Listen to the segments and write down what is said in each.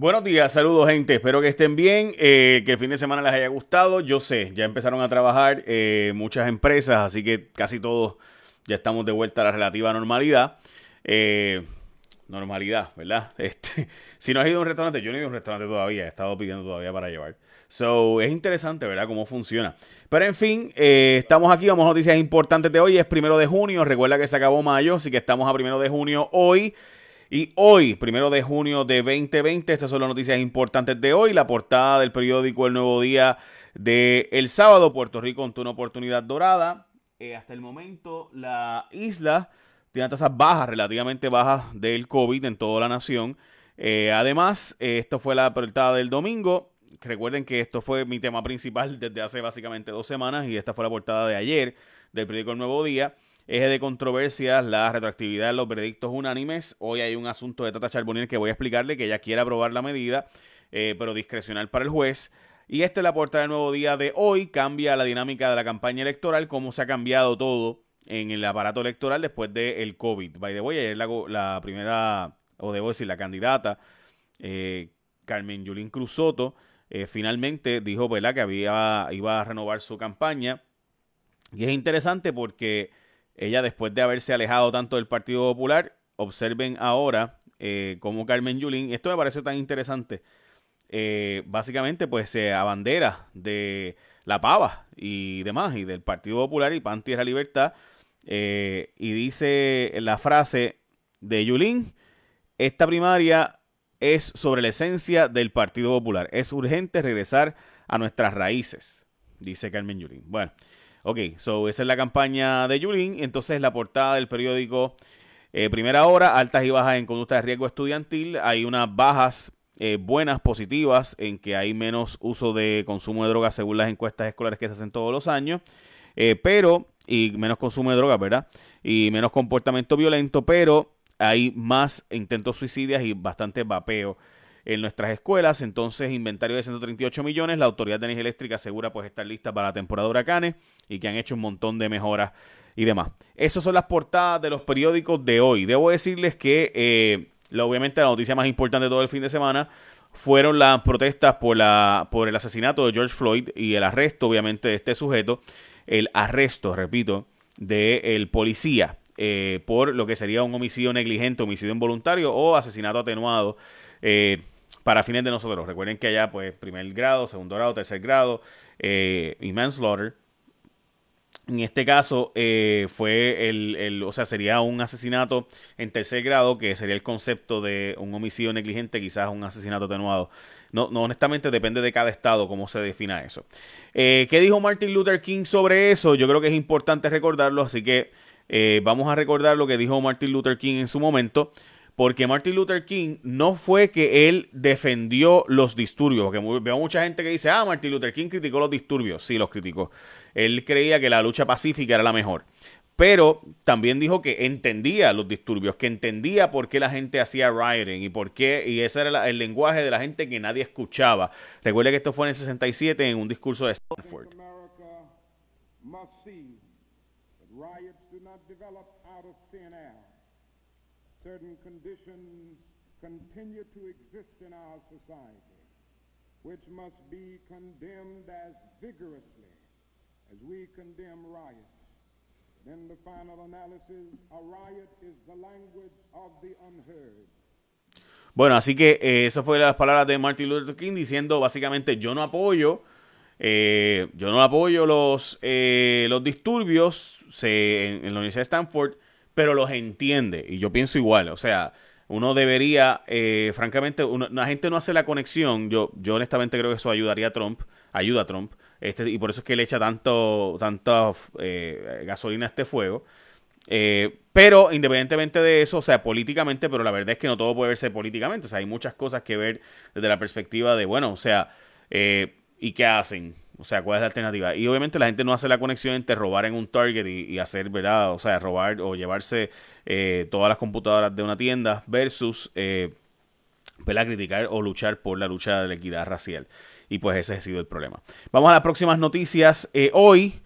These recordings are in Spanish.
Buenos días, saludos gente, espero que estén bien, eh, que el fin de semana les haya gustado. Yo sé, ya empezaron a trabajar eh, muchas empresas, así que casi todos ya estamos de vuelta a la relativa normalidad. Eh, normalidad, ¿verdad? Este, si no has ido a un restaurante, yo no he ido a un restaurante todavía, he estado pidiendo todavía para llevar. So, es interesante, ¿verdad? Cómo funciona. Pero en fin, estamos aquí, vamos a noticias importantes de hoy. Es primero de junio, recuerda que se acabó mayo, así que estamos a primero de junio hoy. Y hoy, primero de junio de 2020, estas son las noticias importantes de hoy. La portada del periódico El Nuevo Día de el sábado, Puerto Rico ante una oportunidad dorada. Eh, hasta el momento, la isla tiene tasas bajas, relativamente bajas del COVID en toda la nación. Eh, además, eh, esto fue la portada del domingo. Recuerden que esto fue mi tema principal desde hace básicamente dos semanas y esta fue la portada de ayer del periódico El Nuevo Día. Eje de controversias, la retroactividad de los veredictos unánimes. Hoy hay un asunto de Tata Charbonnier que voy a explicarle que ella quiere aprobar la medida, eh, pero discrecional para el juez. Y esta es la portada del nuevo día de hoy. Cambia la dinámica de la campaña electoral, cómo se ha cambiado todo en el aparato electoral después del COVID. By the way, ayer la, primera, o debo decir, la candidata, eh, Carmen Yulín Cruzoto, eh, finalmente dijo ¿verdad? que había, iba a renovar su campaña. Y es interesante porque ella, después de haberse alejado tanto del Partido Popular, observen ahora eh, cómo Carmen Yulín, esto me parece tan interesante, eh, básicamente pues se abandera de la pava y demás, y del Partido Popular y PAN Tierra Libertad, eh, y dice la frase de Yulín, esta primaria es sobre la esencia del Partido Popular, es urgente regresar a nuestras raíces, dice Carmen Yulín. Bueno. Ok, so esa es la campaña de Yulín. Entonces la portada del periódico eh, Primera Hora, altas y bajas en conducta de riesgo estudiantil. Hay unas bajas eh, buenas, positivas, en que hay menos uso de consumo de drogas según las encuestas escolares que se hacen todos los años. Eh, pero, y menos consumo de drogas, ¿verdad? Y menos comportamiento violento, pero hay más intentos suicidios y bastante vapeo en nuestras escuelas. Entonces, inventario de 138 millones. La Autoridad de Energía Eléctrica asegura pues estar lista para la temporada de huracanes y que han hecho un montón de mejoras y demás. Esas son las portadas de los periódicos de hoy. Debo decirles que, eh, obviamente, la noticia más importante de todo el fin de semana fueron las protestas por, la, por el asesinato de George Floyd y el arresto, obviamente, de este sujeto. El arresto, repito, del policía eh, por lo que sería un homicidio negligente, homicidio involuntario o asesinato atenuado. Eh, para fines de nosotros. Recuerden que allá, pues, primer grado, segundo grado, tercer grado eh, y manslaughter. En este caso eh, fue el, o sea, sería un asesinato en tercer grado, que sería el concepto de un homicidio negligente, quizás un asesinato atenuado. No, no honestamente depende de cada estado cómo se defina eso. Eh, ¿Qué dijo Martin Luther King sobre eso? Yo creo que es importante recordarlo, así que vamos a recordar lo que dijo Martin Luther King en su momento porque Martin Luther King no fue que él defendió los disturbios, porque veo mucha gente que dice, ah, Martin Luther King criticó los disturbios, sí, los criticó. Él creía que la lucha pacífica era la mejor. Pero también dijo que entendía los disturbios, que entendía por qué la gente hacía rioting y por qué, y ese era el lenguaje de la gente que nadie escuchaba. Recuerde que esto fue en el 67 en un discurso de Stanford. Certain conditions continue to exist in our society, which must be condemned as vigorously as we condemn riots. In the final analysis, a riot is the language of the unheard. Bueno, así que eh, eso fue las palabras de Martin Luther King diciendo básicamente yo no apoyo, eh, yo no apoyo los, eh, los disturbios se, en, en la Universidad de Stanford pero los entiende. Y yo pienso igual, o sea, uno debería, eh, francamente, la gente no hace la conexión. Yo, yo honestamente creo que eso ayudaría a Trump, ayuda a Trump, este, y por eso es que le echa tanto, tanta eh, gasolina a este fuego. Eh, pero independientemente de eso, o sea, políticamente, pero la verdad es que no todo puede verse políticamente. O sea, hay muchas cosas que ver desde la perspectiva de, bueno, o sea, ¿y qué hacen? O sea, ¿cuál es la alternativa? Y obviamente la gente no hace la conexión entre robar en un Target y, hacer, ¿verdad? O sea, robar o llevarse eh, todas las computadoras de una tienda versus, eh. Criticar o luchar por la lucha de la equidad racial. Y pues ese ha sido el problema. Vamos a las próximas noticias. Eh, hoy,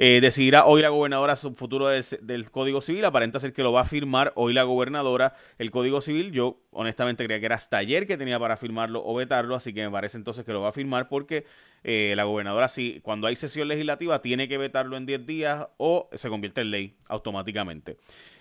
Eh, decidirá hoy la gobernadora su futuro del, Código Civil. Aparenta ser que lo va a firmar hoy la gobernadora el Código Civil. Yo honestamente creía que era hasta ayer que tenía para firmarlo o vetarlo, así que me parece entonces que lo va a firmar porque eh, la gobernadora, si cuando hay sesión legislativa, tiene que vetarlo en 10 días o se convierte en ley automáticamente.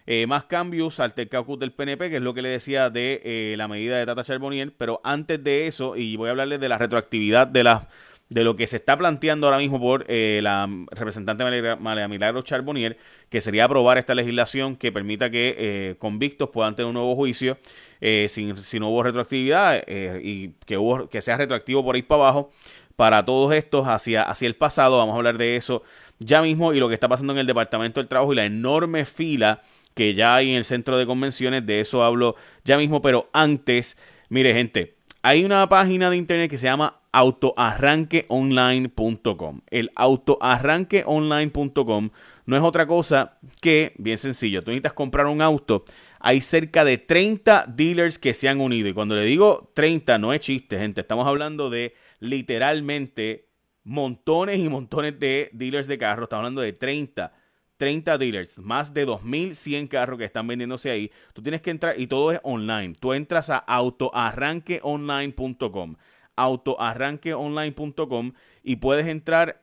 Eh, más cambios al caucus del PNP, que es lo que le decía de la medida de Tata Charbonnier, pero antes de eso, y voy a hablarles de la retroactividad de las de lo que se está planteando ahora mismo por eh, la representante María Milagro Charbonnier, que sería aprobar esta legislación que permita que eh, convictos puedan tener un nuevo juicio eh, sin, si no hubo retroactividad y que, hubo, que sea retroactivo por ahí para abajo para todos estos hacia, hacia el pasado. Vamos a hablar de eso ya mismo y lo que está pasando en el Departamento del Trabajo y la enorme fila que ya hay en el centro de convenciones. De eso hablo ya mismo, pero antes, mire gente, hay una página de internet que se llama autoarranqueonline.com. El autoarranqueonline.com no es otra cosa que, bien sencillo, tú necesitas comprar un auto. Hay cerca de 30 dealers que se han unido. Y cuando le digo 30, no es chiste, gente. Estamos hablando de literalmente montones y montones de dealers de carros. Estamos hablando de 30. 30 dealers, más de 2100 carros que están vendiéndose ahí. Tú tienes que entrar y todo es online. Tú entras a autoarranqueonline.com autoarranqueonline.com y puedes entrar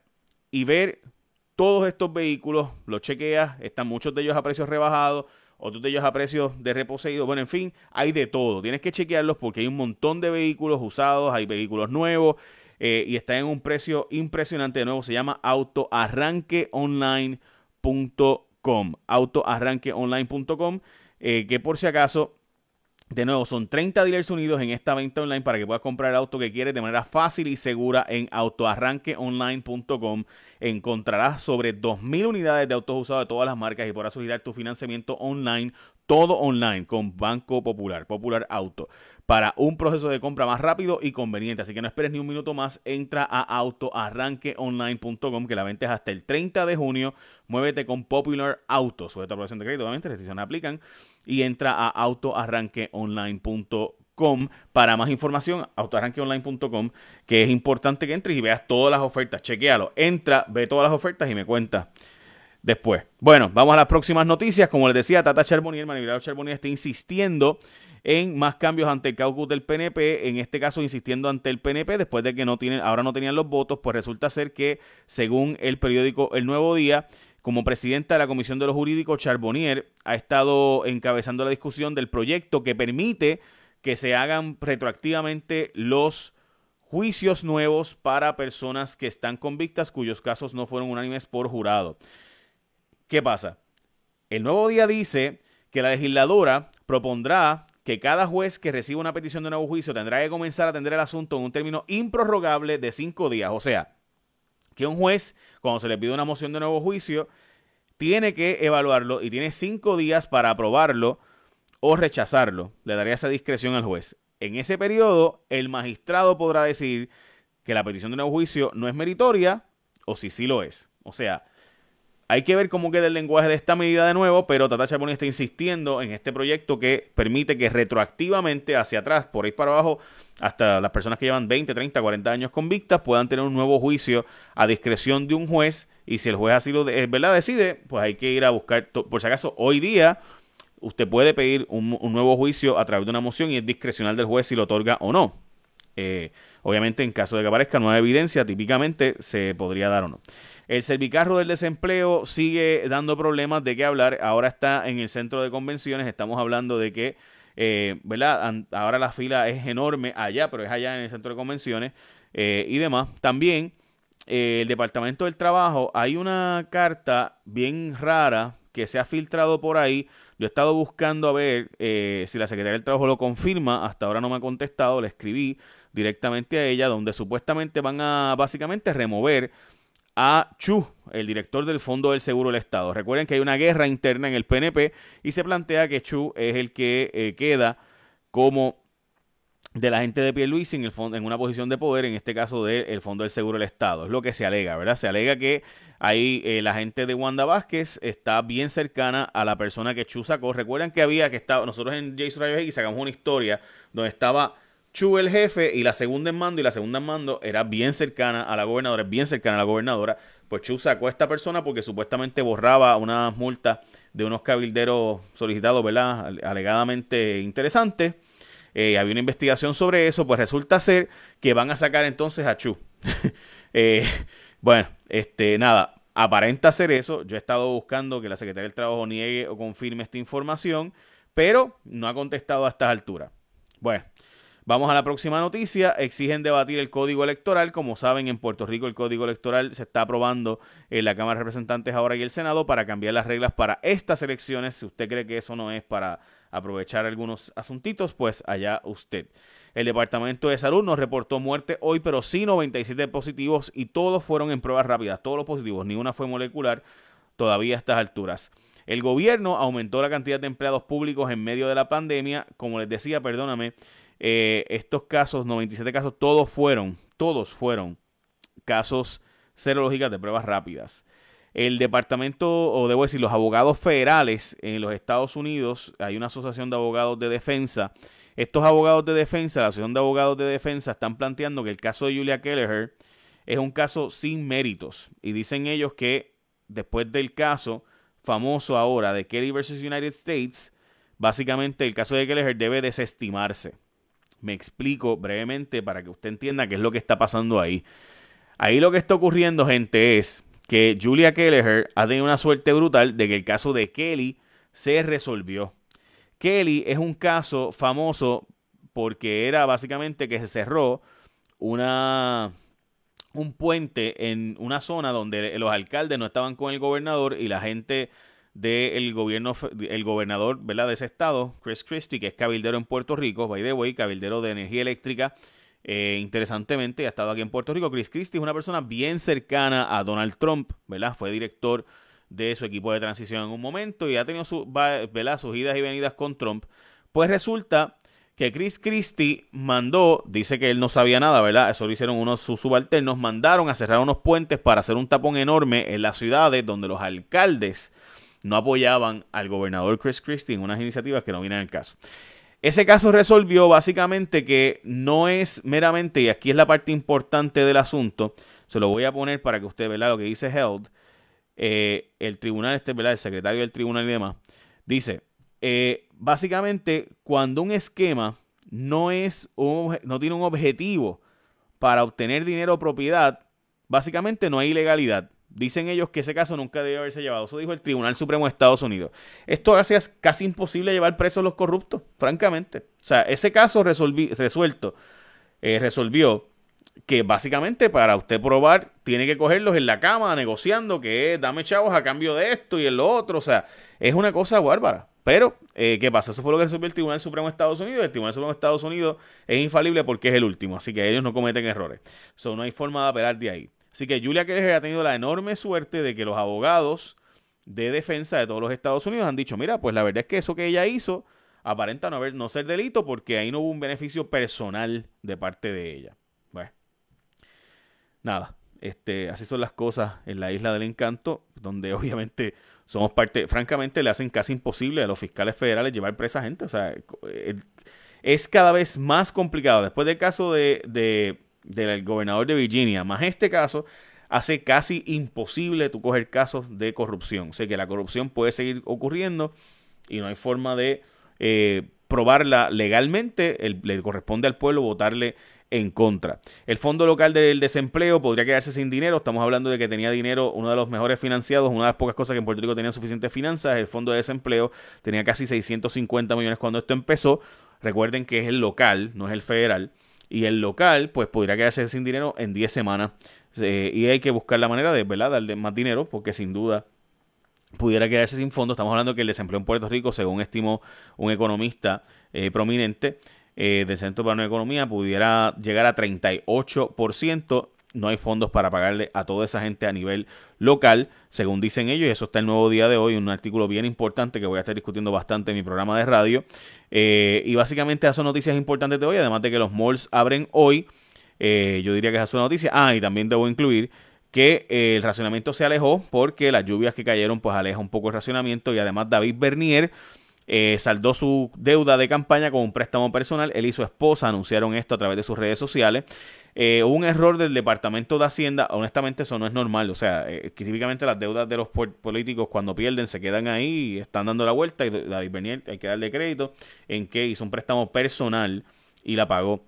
y ver todos estos vehículos, los chequeas, están muchos de ellos a precios rebajados, otros de ellos a precios de reposeído, bueno, en fin, hay de todo, tienes que chequearlos porque hay un montón de vehículos usados, hay vehículos nuevos eh, y está en un precio impresionante, de nuevo se llama autoarranqueonline.com, autoarranqueonline.com, eh, que por si acaso de nuevo, son 30 dealers unidos en esta venta online para que puedas comprar el auto que quieres de manera fácil y segura en autoarranqueonline.com. Encontrarás sobre 2.000 unidades de autos usados de todas las marcas y podrás solicitar tu financiamiento online, todo online con Banco Popular, Popular Auto para un proceso de compra más rápido y conveniente. Así que no esperes ni un minuto más, entra a autoarranqueonline.com que la venta es hasta el 30 de junio. Muévete con Popular Auto, sujeta a aprobación de crédito, obviamente, restricciones aplican. Y entra a autoarranqueonline.com para más información, autoarranqueonline.com, que es importante que entres y veas todas las ofertas, chequealo, entra, ve todas las ofertas y me cuenta después. Bueno, vamos a las próximas noticias. Como les decía, Tata Charbonnier, Manivillado Charbonnier está insistiendo en más cambios ante el caucus del PNP, en este caso insistiendo ante el PNP después de que no tienen, ahora no tenían los votos, pues resulta ser que según el periódico El Nuevo Día, como presidenta de la Comisión de los Jurídicos, Charbonnier ha estado encabezando la discusión del proyecto que permite que se hagan retroactivamente los juicios nuevos para personas que están convictas cuyos casos no fueron unánimes por jurado. ¿Qué pasa? El nuevo día dice que la legisladora propondrá que cada juez que reciba una petición de nuevo juicio tendrá que comenzar a atender el asunto en un término improrrogable de cinco días. O sea, que un juez, cuando se le pide una moción de nuevo juicio, tiene que evaluarlo y tiene cinco días para aprobarlo o rechazarlo. Le daría esa discreción al juez. En ese periodo, el magistrado podrá decir que la petición de nuevo juicio no es meritoria o si sí lo es. O sea, hay que ver cómo queda el lenguaje de esta medida de nuevo, pero Tata Charbonnier está insistiendo en este proyecto que permite que retroactivamente hacia atrás, por ahí para abajo, hasta las personas que llevan 20, 30, 40 años convictas puedan tener un nuevo juicio a discreción de un juez y si el juez así lo verdad decide, pues hay que ir a buscar, por si acaso, hoy día usted puede pedir un, nuevo juicio a través de una moción y es discrecional del juez si lo otorga o no. Eh, obviamente, en caso de que aparezca nueva evidencia, típicamente se podría dar o no. El servicarro del desempleo sigue dando problemas de qué hablar. Ahora está en el centro de convenciones. Estamos hablando de que, eh, ¿verdad? Ahora la fila es enorme allá, pero es allá en el centro de convenciones eh, y demás. También eh, el Departamento del Trabajo, hay una carta bien rara que se ha filtrado por ahí. Yo he estado buscando a ver si la Secretaría del Trabajo lo confirma. Hasta ahora no me ha contestado. Le escribí directamente a ella, donde supuestamente van a básicamente remover a Chu, el director del Fondo del Seguro del Estado. Recuerden que hay una guerra interna en el PNP y se plantea que Chu es el que eh, queda como de la gente de Pierluisi en, el fondo, en una posición de poder, en este caso del Fondo del Seguro del Estado. Es lo que se alega, ¿verdad? Se alega que ahí eh, la gente de Wanda Vázquez está bien cercana a la persona que Chu sacó. Recuerden que había que estaba, nosotros en Jason Rayos X sacamos una historia donde estaba Chu el jefe y la segunda en mando, y la segunda en mando era bien cercana a la gobernadora, bien cercana a la gobernadora, pues Chu sacó a esta persona porque supuestamente borraba unas multas de unos cabilderos solicitados, ¿verdad? Alegadamente interesantes. Eh, había una investigación sobre eso, pues resulta ser que van a sacar entonces a Chu. Eh, bueno, este, nada, aparenta ser eso. Yo he estado buscando que la Secretaría del Trabajo niegue o confirme esta información, pero no ha contestado a estas alturas. Bueno, Vamos a la próxima noticia. Exigen debatir el código electoral. Como saben, en Puerto Rico el código electoral se está aprobando en la Cámara de Representantes ahora y el Senado para cambiar las reglas para estas elecciones. Si usted cree que eso no es para aprovechar algunos asuntitos, pues allá usted. El Departamento de Salud nos reportó muerte hoy, pero sí 97 positivos y todos fueron en pruebas rápidas, todos los positivos, ni una fue molecular todavía a estas alturas. El gobierno aumentó la cantidad de empleados públicos en medio de la pandemia. Como les decía, perdóname, eh, estos casos, 97 casos, todos fueron, todos fueron casos serológicas de pruebas rápidas. El departamento, o debo decir, los abogados federales en los Estados Unidos, hay una asociación de abogados de defensa. Estos abogados de defensa, la asociación de abogados de defensa, están planteando que el caso de Julia Kelleher es un caso sin méritos. Y dicen ellos que después del caso famoso ahora de Kelly versus United States, básicamente el caso de Kelleher debe desestimarse. Me explico brevemente para que usted entienda qué es lo que está pasando ahí. Ahí lo que está ocurriendo, gente, es que Julia Kelleher ha tenido una suerte brutal de que el caso de Kelly se resolvió. Kelly es un caso famoso porque era básicamente que se cerró una un puente en una zona donde los alcaldes no estaban con el gobernador y la gente del gobierno, el gobernador de ese estado, Chris Christie, que es cabildero en Puerto Rico, by the way, cabildero de energía eléctrica. Eh, interesantemente, ha estado aquí en Puerto Rico. Chris Christie es una persona bien cercana a Donald Trump, ¿verdad? Fue director de su equipo de transición en un momento y ha tenido sus idas y venidas con Trump. Pues resulta que Chris Christie mandó, dice que él no sabía nada, ¿verdad? Eso lo hicieron unos sus subalternos, mandaron a cerrar unos puentes para hacer un tapón enorme en las ciudades donde los alcaldes no apoyaban al gobernador Chris Christie en unas iniciativas que no vienen al caso. Ese caso resolvió básicamente que no es meramente, y aquí es la parte importante del asunto, se lo voy a poner para que usted vea lo que dice Held, eh, el tribunal, este, ¿verdad? el secretario del tribunal y demás, dice, eh, básicamente cuando un esquema no, es no tiene un objetivo para obtener dinero o propiedad, básicamente no hay ilegalidad. Dicen ellos que ese caso nunca debe haberse llevado. Eso dijo el Tribunal Supremo de Estados Unidos. Esto hace casi imposible llevar presos a los corruptos, francamente. O sea, ese caso resuelto eh, resolvió que básicamente para usted probar tiene que cogerlos en la cama negociando que dame chavos a cambio de esto y en lo otro. O sea, es una cosa bárbara. Pero, eh, ¿qué pasa? Eso fue lo que resolvió el Tribunal Supremo de Estados Unidos. El Tribunal Supremo de Estados Unidos es infalible porque es el último. Así que ellos no cometen errores. So, no hay forma de apelar de ahí. Así que Julia Keller ha tenido la enorme suerte de que los abogados de defensa de todos los Estados Unidos han dicho, mira, pues la verdad es que eso que ella hizo aparenta no, haber, no ser delito porque ahí no hubo un beneficio personal de parte de ella. Bueno, nada, este, así son las cosas en la isla del encanto, donde obviamente somos parte, francamente le hacen casi imposible a los fiscales federales llevar presa gente. O sea, es cada vez más complicado. Después del caso de del gobernador de Virginia, más este caso, hace casi imposible tú coger casos de corrupción. O sea que la corrupción puede seguir ocurriendo y no hay forma de eh, probarla legalmente. le corresponde al pueblo votarle en contra. El Fondo Local del Desempleo podría quedarse sin dinero. Estamos hablando de que tenía dinero, uno de los mejores financiados, una de las pocas cosas que en Puerto Rico tenía suficientes finanzas. El Fondo de Desempleo tenía casi 650 millones cuando esto empezó. Recuerden que es el local, no es el federal y el local pues podría quedarse sin dinero en 10 semanas eh, y hay que buscar la manera de ¿verdad? darle más dinero porque sin duda pudiera quedarse sin fondos. Estamos hablando que el desempleo en Puerto Rico, según estimó un economista eh, prominente eh, del Centro para la Economía, pudiera llegar a 38% no hay fondos para pagarle a toda esa gente a nivel local, según dicen ellos, y eso está el nuevo día de hoy, un artículo bien importante que voy a estar discutiendo bastante en mi programa de radio. Eh, y básicamente esas noticias importantes de hoy, además de que los malls abren hoy, eh, yo diría que esa es una noticia. Ah, y también debo incluir que eh, el racionamiento se alejó porque las lluvias que cayeron pues aleja un poco el racionamiento y además David Bernier eh, saldó su deuda de campaña con un préstamo personal. Él y su esposa anunciaron esto a través de sus redes sociales. Eh, un error del Departamento de Hacienda, honestamente eso no es normal, o sea, eh, típicamente las deudas de los políticos cuando pierden se quedan ahí están dando la vuelta y David Bernier hay que darle crédito en que hizo un préstamo personal y la pagó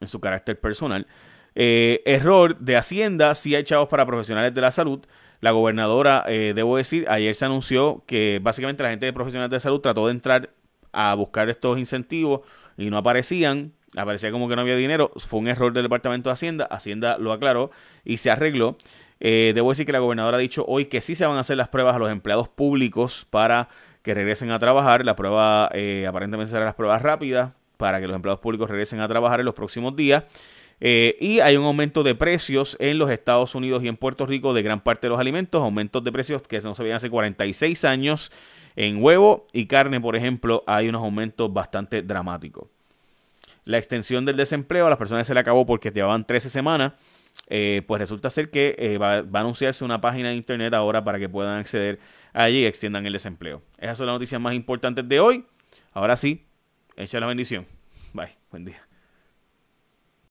en su carácter personal. error de Hacienda, sí hay chavos para profesionales de la salud. La gobernadora, debo decir, ayer se anunció que básicamente la gente de profesionales de salud trató de entrar a buscar estos incentivos y no aparecían aparecía como que no había dinero. Fue un error del Departamento de Hacienda. Hacienda lo aclaró y se arregló. Eh, debo decir que la gobernadora ha dicho hoy que sí se van a hacer las pruebas a los empleados públicos para que regresen a trabajar. La prueba eh, aparentemente será las pruebas rápidas para que los empleados públicos regresen a trabajar en los próximos días. Eh, y hay un aumento de precios en los Estados Unidos y en Puerto Rico de gran parte de los alimentos, aumentos de precios que no se veían hace 46 años. En huevo y carne, por ejemplo, hay unos aumentos bastante dramáticos la extensión del desempleo a las personas se le acabó porque llevaban 13 semanas. Eh, pues resulta ser que eh, va, a anunciarse una página de internet ahora para que puedan acceder allí y extiendan el desempleo. Esas son las noticias más importantes de hoy. Ahora sí, echa la bendición. Bye, buen día.